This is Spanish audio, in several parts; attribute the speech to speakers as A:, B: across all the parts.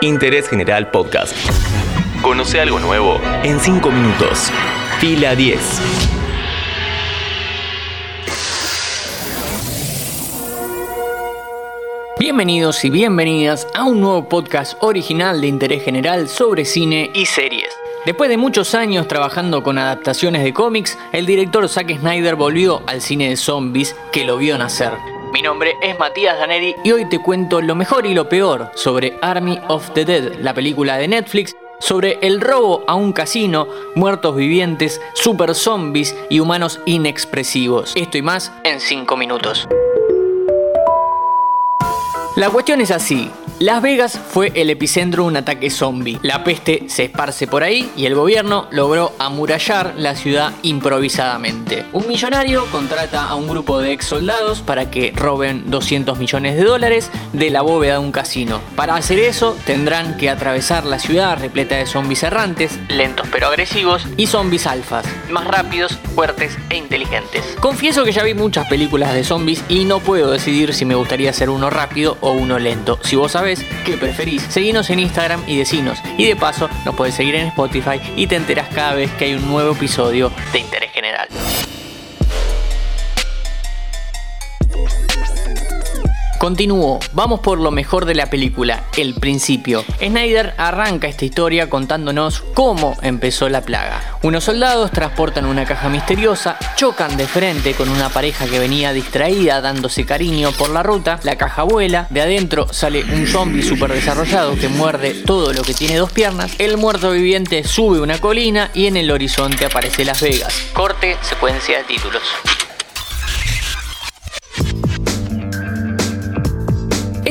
A: Interés General Podcast. Conoce algo nuevo en 5 minutos. Fila 10.
B: Bienvenidos y bienvenidas a un nuevo podcast original de interés general sobre cine y series. Después de muchos años trabajando con adaptaciones de cómics, el director Zack Snyder volvió al cine de zombies que lo vio nacer. Mi nombre es Matías Daneri y hoy te cuento lo mejor y lo peor sobre Army of the Dead, la película de Netflix sobre el robo a un casino, muertos vivientes, super zombies y humanos inexpresivos. Esto y más en 5 minutos. La cuestión es así, las Vegas fue el epicentro de un ataque zombie. La peste se esparce por ahí y el gobierno logró amurallar la ciudad improvisadamente. Un millonario contrata a un grupo de ex soldados para que roben 200 millones de dólares de la bóveda de un casino. Para hacer eso tendrán que atravesar la ciudad repleta de zombies errantes, lentos pero agresivos, y zombies alfas, más rápidos, fuertes e inteligentes. Confieso que ya vi muchas películas de zombies y no puedo decidir si me gustaría ser uno rápido o uno lento. Si vos sabés qué preferís, seguinos en Instagram y decinos. Y de paso, nos podés seguir en Spotify y te enteras cada vez que hay un nuevo episodio de Interés General. Continúo, vamos por lo mejor de la película, el principio. Snyder arranca esta historia contándonos cómo empezó la plaga. Unos soldados transportan una caja misteriosa, chocan de frente con una pareja que venía distraída dándose cariño por la ruta, la caja vuela, de adentro sale un zombie super desarrollado que muerde todo lo que tiene dos piernas, el muerto viviente sube una colina y en el horizonte aparece Las Vegas. Corte, secuencia de títulos.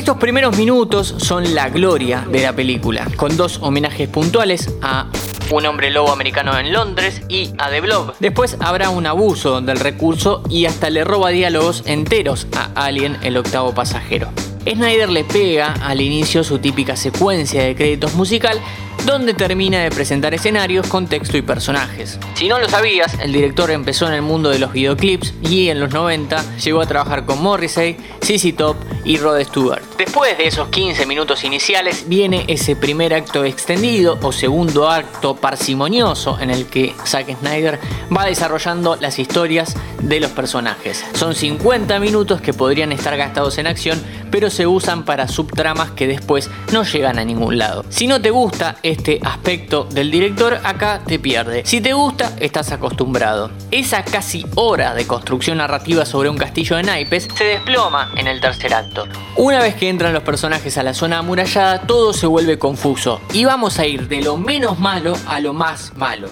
B: Estos primeros minutos son la gloria de la película, con dos homenajes puntuales a un hombre lobo americano en Londres y a The Blob. Después habrá un abuso del recurso y hasta le roba diálogos enteros a Alien, el octavo pasajero. Snyder le pega al inicio su típica secuencia de créditos musical donde termina de presentar escenarios, contexto y personajes. Si no lo sabías, el director empezó en el mundo de los videoclips y en los 90 llegó a trabajar con Morrissey, CC Top y Rod Stewart. Después de esos 15 minutos iniciales viene ese primer acto extendido o segundo acto parsimonioso en el que Zack Snyder va desarrollando las historias de los personajes. Son 50 minutos que podrían estar gastados en acción, pero se usan para subtramas que después no llegan a ningún lado. Si no te gusta este aspecto del director, acá te pierde. Si te gusta, estás acostumbrado. Esa casi hora de construcción narrativa sobre un castillo de naipes se desploma en el tercer acto. Una vez que entran los personajes a la zona amurallada, todo se vuelve confuso y vamos a ir de lo menos malo a lo más malo.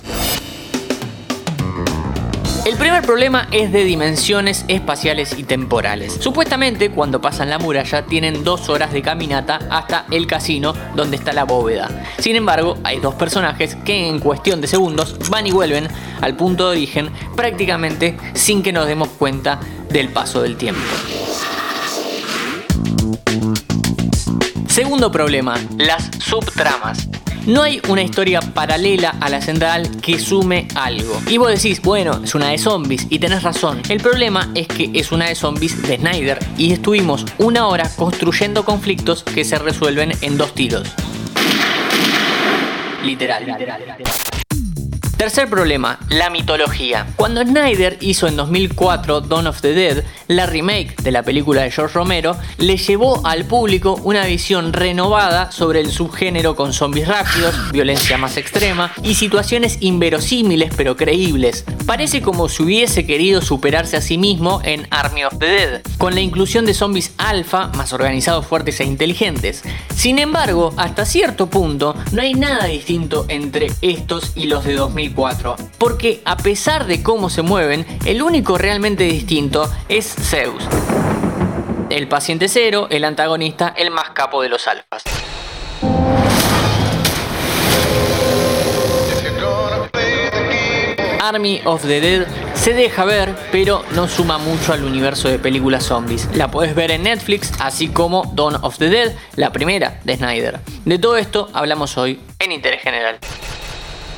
B: El primer problema es de dimensiones espaciales y temporales. Supuestamente, cuando pasan la muralla, tienen dos horas de caminata hasta el casino donde está la bóveda. Sin embargo, hay dos personajes que en cuestión de segundos van y vuelven al punto de origen prácticamente sin que nos demos cuenta del paso del tiempo. Segundo problema, las subtramas. No hay una historia paralela a la central que sume algo. Y vos decís, bueno, es una de zombies, y tenés razón. El problema es que es una de zombies de Snyder, y estuvimos una hora construyendo conflictos que se resuelven en dos tiros. Literal. Tercer problema, la mitología. Cuando Snyder hizo en 2004 Dawn of the Dead, la remake de la película de George Romero, le llevó al público una visión renovada sobre el subgénero con zombies rápidos, violencia más extrema y situaciones inverosímiles pero creíbles. Parece como si hubiese querido superarse a sí mismo en Army of the Dead, con la inclusión de zombies alfa más organizados, fuertes e inteligentes. Sin embargo, hasta cierto punto, no hay nada distinto entre estos y los de 2004 porque a pesar de cómo se mueven, el único realmente distinto es Zeus. El paciente cero, el antagonista, el más capo de los alfas. Army of the Dead se deja ver, pero no suma mucho al universo de películas zombies. La puedes ver en Netflix, así como Dawn of the Dead, la primera de Snyder. De todo esto hablamos hoy en Interés General.